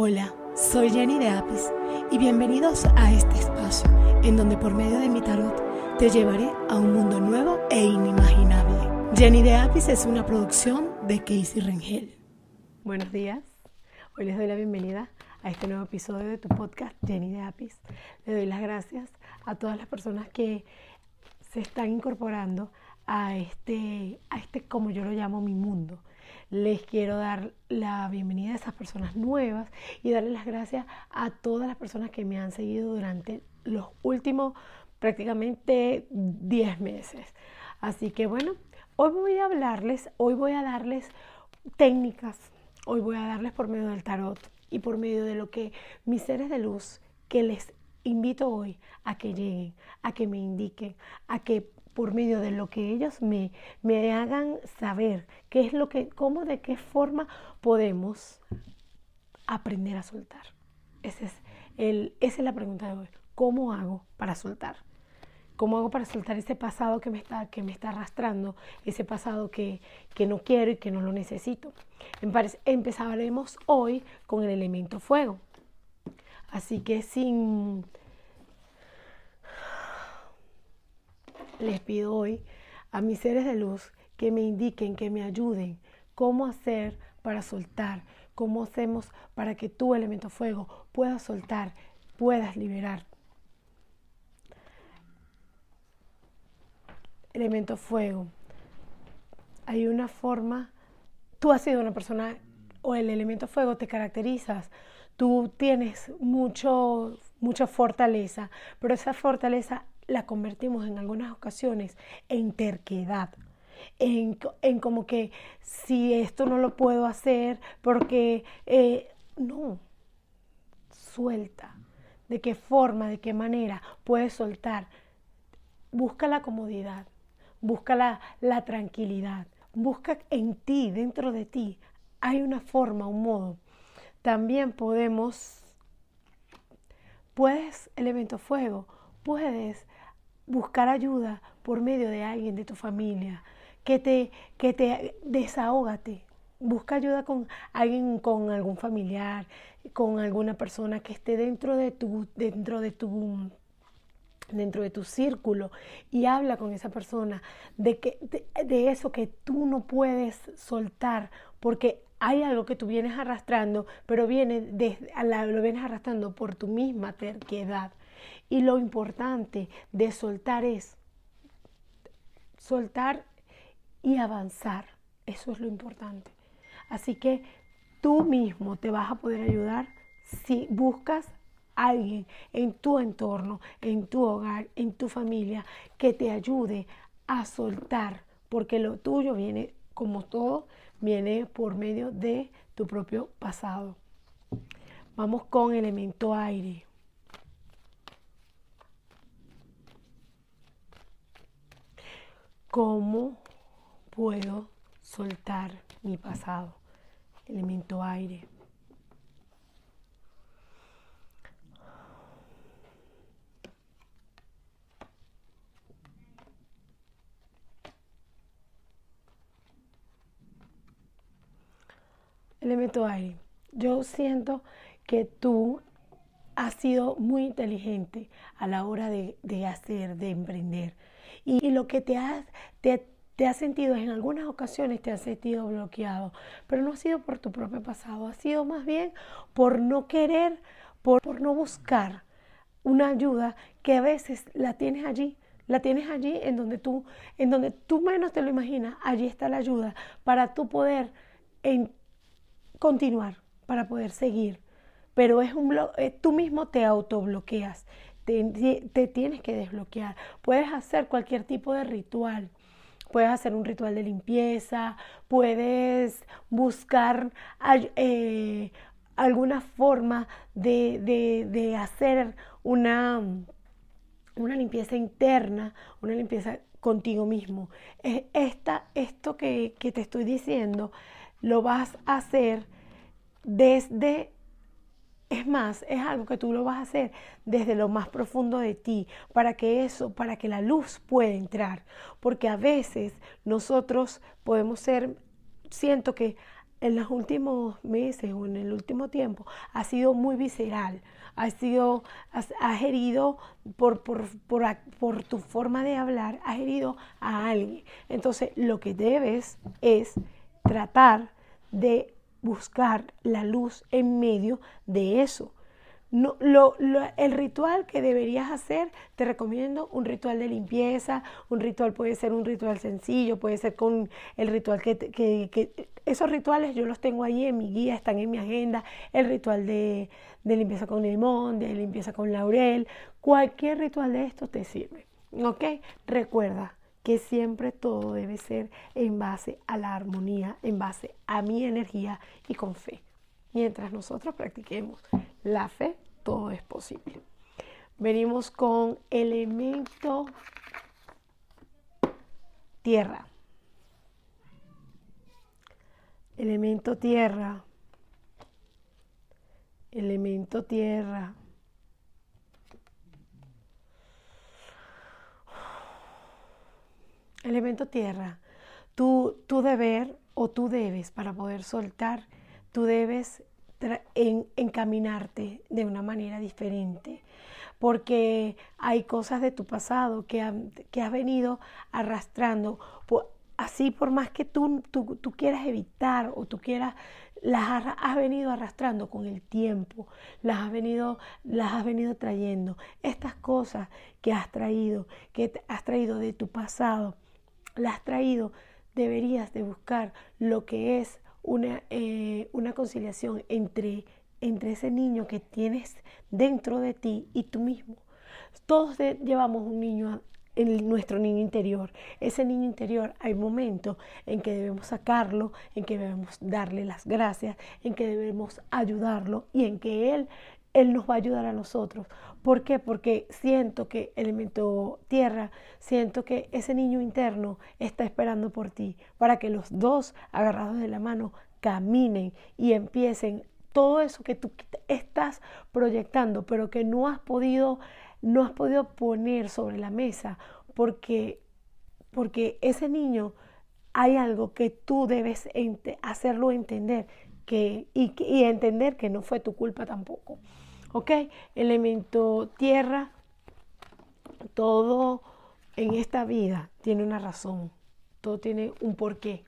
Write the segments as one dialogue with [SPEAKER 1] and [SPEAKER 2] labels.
[SPEAKER 1] Hola, soy Jenny de Apis y bienvenidos a este espacio en donde por medio de mi tarot te llevaré a un mundo nuevo e inimaginable. Jenny de Apis es una producción de Casey Rengel.
[SPEAKER 2] Buenos días, hoy les doy la bienvenida a este nuevo episodio de tu podcast Jenny de Apis. Le doy las gracias a todas las personas que se están incorporando a este, a este, como yo lo llamo, mi mundo les quiero dar la bienvenida a esas personas nuevas y darles las gracias a todas las personas que me han seguido durante los últimos prácticamente 10 meses. Así que bueno, hoy voy a hablarles, hoy voy a darles técnicas, hoy voy a darles por medio del tarot y por medio de lo que mis seres de luz que les invito hoy a que lleguen, a que me indiquen, a que por medio de lo que ellos me, me hagan saber qué es lo que, cómo, de qué forma podemos aprender a soltar. Ese es el, esa es la pregunta de hoy. ¿Cómo hago para soltar? ¿Cómo hago para soltar ese pasado que me está, que me está arrastrando, ese pasado que, que no quiero y que no lo necesito? Empezaremos hoy con el elemento fuego. Así que sin, les pido hoy a mis seres de luz que me indiquen, que me ayuden cómo hacer para soltar, cómo hacemos para que tu elemento fuego puedas soltar, puedas liberar. Elemento fuego. Hay una forma, tú has sido una persona o el elemento fuego te caracterizas, tú tienes mucho, mucha fortaleza, pero esa fortaleza la convertimos en algunas ocasiones en terquedad, en, como que si esto no lo puedo hacer porque eh, no, suelta. ¿De qué forma, de qué manera puedes soltar? Busca la comodidad, busca la, la tranquilidad, busca en ti, dentro de ti. Hay una forma, un modo. También podemos, puedes, elemento fuego, puedes buscar ayuda por medio de alguien de tu familia, que te, que te desahógate. Busca ayuda con alguien, con algún familiar, con alguna persona que esté dentro de tu, dentro de tu, dentro de tu círculo y habla con esa persona de, que, de, eso que tú no puedes soltar porque hay algo que tú vienes arrastrando, pero viene desde, lo vienes arrastrando por tu misma terquedad. Y lo importante de soltar es soltar y avanzar. Eso es lo importante. Así que tú mismo te vas a poder ayudar si buscas a alguien en tu entorno, en tu hogar, en tu familia, que te ayude a soltar, porque lo tuyo viene, como todo, viene por medio de tu propio pasado. Vamos con elemento aire. ¿Cómo puedo soltar mi pasado? Elemento aire. Yo siento que tú has sido muy inteligente a la hora de, de hacer, de emprender. Y, lo que te has, te, te sentido, en algunas ocasiones te has sentido bloqueado, pero no ha sido por tu propio pasado, ha sido más bien por no querer, por, por no buscar una ayuda que a veces la tienes allí, la tienes allí en donde tú, en donde tú menos te lo imaginas, allí está la ayuda para tú poder en, continuar, para poder seguir. Pero es un eh, tú mismo te autobloqueas te, tienes que desbloquear. Puedes hacer cualquier tipo de ritual. Puedes hacer un ritual de limpieza, puedes buscar eh, alguna forma de, hacer una, una limpieza interna, una limpieza contigo mismo. Esta, esto que, que te estoy diciendo lo vas a hacer desde es más, es algo que tú lo vas a hacer desde lo más profundo de ti, para que eso, para que la luz pueda entrar. Porque a veces nosotros podemos ser, siento que en los últimos meses o en el último tiempo ha sido muy visceral, ha sido, has, herido por, por, por, por, tu forma de hablar, has herido a alguien. Entonces lo que debes es tratar de buscar la luz en medio de eso. No, lo, el ritual que deberías hacer, te recomiendo un ritual de limpieza, un ritual puede ser un ritual sencillo, puede ser con el ritual que, que, esos rituales yo los tengo ahí en mi guía, están en mi agenda, el ritual de, de limpieza con limón, de limpieza con laurel, cualquier ritual de estos te sirve, ¿ok? Recuerda que siempre todo debe ser en base a la armonía, en base a mi energía y con fe. Mientras nosotros practiquemos la fe, todo es posible. Venimos con elemento tierra. Elemento tierra. Elemento tierra. Elemento tierra. Tu, tu deber o tú debes para poder soltar tú debes encaminarte de una manera diferente, porque hay cosas de tu pasado que, que has venido arrastrando, así por más que tú, tú, quieras evitar o tú quieras, las has, venido arrastrando con el tiempo, las has, venido, las has venido trayendo. Estas cosas que has traído, que has traído de tu pasado, las has traído, deberías de buscar lo que es una, eh, una conciliación entre, entre ese niño que tienes dentro de ti y tú mismo. Todos llevamos un niño en nuestro niño interior. Ese niño interior hay momentos en que debemos sacarlo, en que debemos darle las gracias, en que debemos ayudarlo y en que él él nos va a ayudar a nosotros. ¿Por qué? Porque siento que elemento tierra, siento que ese niño interno está esperando por ti para que los dos agarrados de la mano caminen y empiecen todo eso que tú estás proyectando, pero que no has podido no has podido poner sobre la mesa porque porque ese niño hay algo que tú debes hacerlo entender que, y, y entender que no fue tu culpa tampoco. ¿Ok? Elemento tierra, todo en esta vida tiene una razón, todo tiene un porqué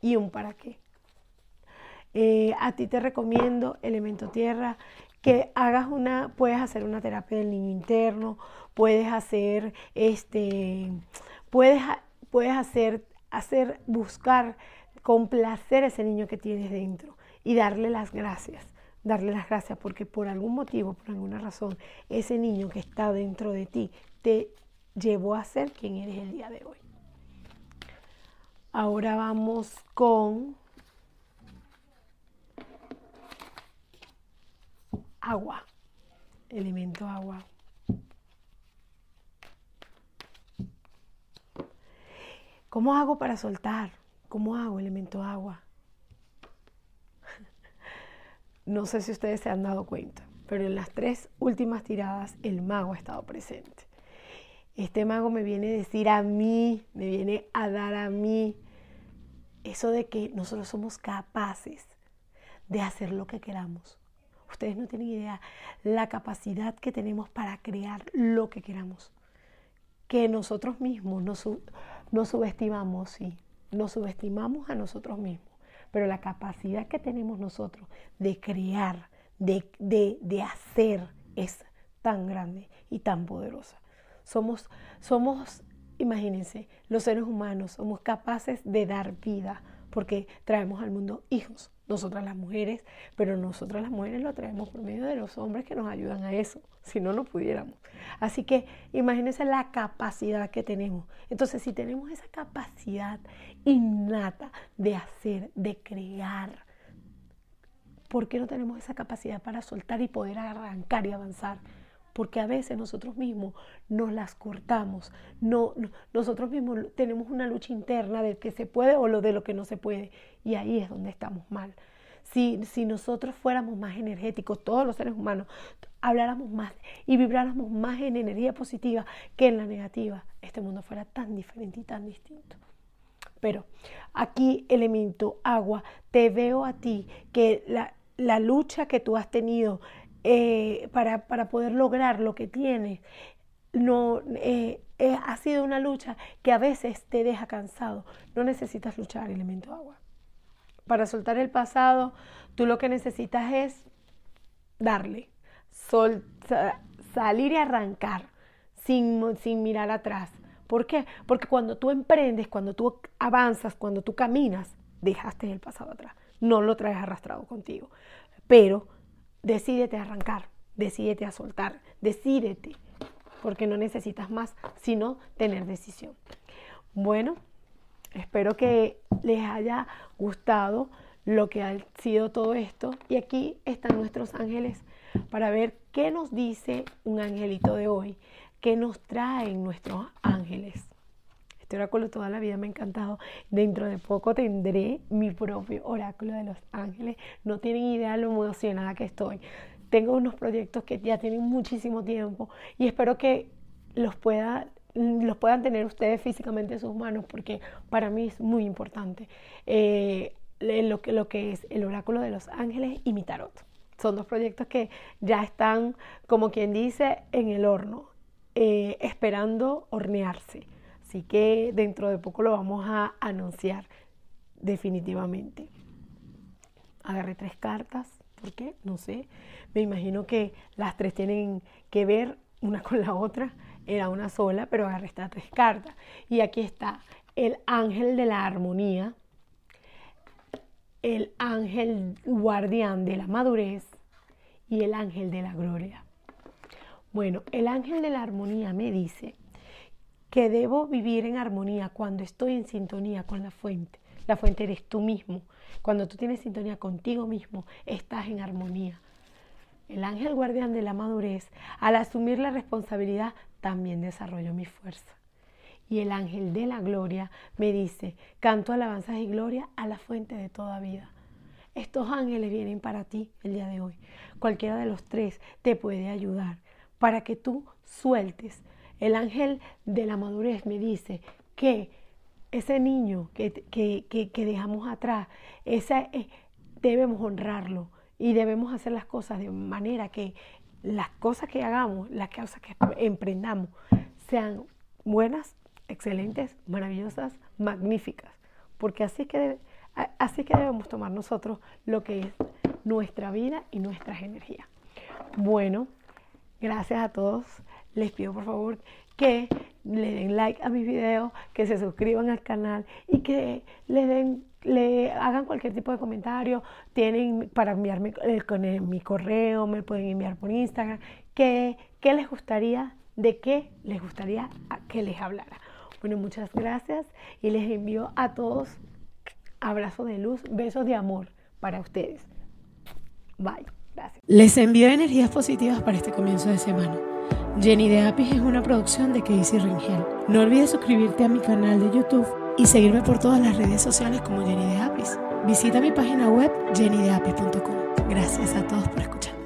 [SPEAKER 2] y un para qué. Eh, a ti te recomiendo, elemento tierra, que hagas una, puedes hacer una terapia del niño interno, puedes hacer, este, puedes, puedes hacer, hacer, buscar, complacer a ese niño que tienes dentro y darle las gracias darle las gracias porque por algún motivo, por alguna razón, ese niño que está dentro de ti te llevó a ser quien eres el día de hoy. Ahora vamos con agua, elemento agua. ¿Cómo hago para soltar? ¿Cómo hago elemento agua? No sé si ustedes se han dado cuenta, pero en las tres últimas tiradas el mago ha estado presente. Este mago me viene a decir a mí, me viene a dar a mí eso de que nosotros somos capaces de hacer lo que queramos. Ustedes no tienen idea la capacidad que tenemos para crear lo que queramos. Que nosotros mismos nos, subestimamos, sí, nos subestimamos a nosotros mismos pero la capacidad que tenemos nosotros de crear, de, de, hacer, es tan grande y tan poderosa. Somos, somos, imagínense, los seres humanos somos capaces de dar vida porque traemos al mundo hijos, nosotras las mujeres, pero nosotras las mujeres lo traemos por medio de los hombres que nos ayudan a eso, si no, no pudiéramos. Así que imagínense la capacidad que tenemos. Entonces, si tenemos esa capacidad innata de hacer, de crear, ¿por qué no tenemos esa capacidad para soltar y poder arrancar y avanzar? Porque a veces nosotros mismos nos las cortamos, no, nosotros mismos tenemos una lucha interna de que se puede o lo de lo que no se puede, y ahí es donde estamos mal. Si, si nosotros fuéramos más energéticos, todos los seres humanos, habláramos más y vibráramos más en energía positiva que en la negativa, este mundo fuera tan diferente y tan distinto. Pero aquí, elemento agua, te veo a ti que la, la lucha que tú has tenido eh, para, para, poder lograr lo que tienes, no, eh, eh, ha sido una lucha que a veces te deja cansado. No necesitas luchar, elemento agua. Para soltar el pasado, tú lo que necesitas es darle, sol, salir y arrancar sin, sin mirar atrás. ¿Por qué? Porque cuando tú emprendes, cuando tú avanzas, cuando tú caminas, dejaste el pasado atrás. No lo traes arrastrado contigo. Pero decídete a arrancar, decídete a soltar, decídete, porque no necesitas más, sino tener decisión. Bueno, espero que les haya gustado lo que ha sido todo esto. Y aquí están nuestros ángeles para ver qué nos dice un angelito de hoy, qué nos traen nuestros ángeles. Este oráculo toda la vida me ha encantado. Dentro de poco tendré mi propio oráculo de los ángeles. No tienen idea lo emocionada que estoy. Tengo unos proyectos que ya tienen muchísimo tiempo y espero que los pueda los puedan tener ustedes físicamente en sus manos porque para mí es muy importante eh, lo, que, lo que es el oráculo de los ángeles y mi tarot. Son dos proyectos que ya están, como quien dice, en el horno, eh, esperando hornearse. Así que dentro de poco lo vamos a anunciar definitivamente. Agarré tres cartas, ¿por qué? No sé. Me imagino que las tres tienen que ver una con la otra. Era una sola, pero agarré estas tres cartas. Y aquí está el ángel de la armonía, el ángel guardián de la madurez y el ángel de la gloria. Bueno, el ángel de la armonía me dice que debo vivir en armonía cuando estoy en sintonía con la fuente. La fuente eres tú mismo. Cuando tú tienes sintonía contigo mismo, estás en armonía. El ángel guardián de la madurez, al asumir la responsabilidad, también desarrolló mi fuerza. Y el ángel de la gloria me dice, canto alabanzas y gloria a la fuente de toda vida. Estos ángeles vienen para ti el día de hoy. Cualquiera de los tres te puede ayudar para que tú sueltes el ángel de la madurez me dice que ese niño que, que, dejamos atrás, ese, eh, debemos honrarlo y debemos hacer las cosas de manera que las cosas que hagamos, las cosas que emprendamos, sean buenas, excelentes, maravillosas, magníficas. Porque así que, así que debemos tomar nosotros lo que es nuestra vida y nuestras energías. Bueno, gracias a todos les pido por favor que le den like a mis videos, que se suscriban al canal y que le den le hagan cualquier tipo de comentario, tienen para enviarme con mi correo, me pueden enviar por Instagram, ¿qué, qué les gustaría, de qué les gustaría que les hablara. Bueno, muchas gracias y les envío a todos abrazos de luz, besos de amor para ustedes. Bye, gracias.
[SPEAKER 1] Les envío energías positivas para este comienzo de semana. Jenny de Apis es una producción de Casey Ringel. No olvides suscribirte a mi canal de YouTube y seguirme por todas las redes sociales como Jenny de Apis. Visita mi página web jennydeapis.com. Gracias a todos por escuchar.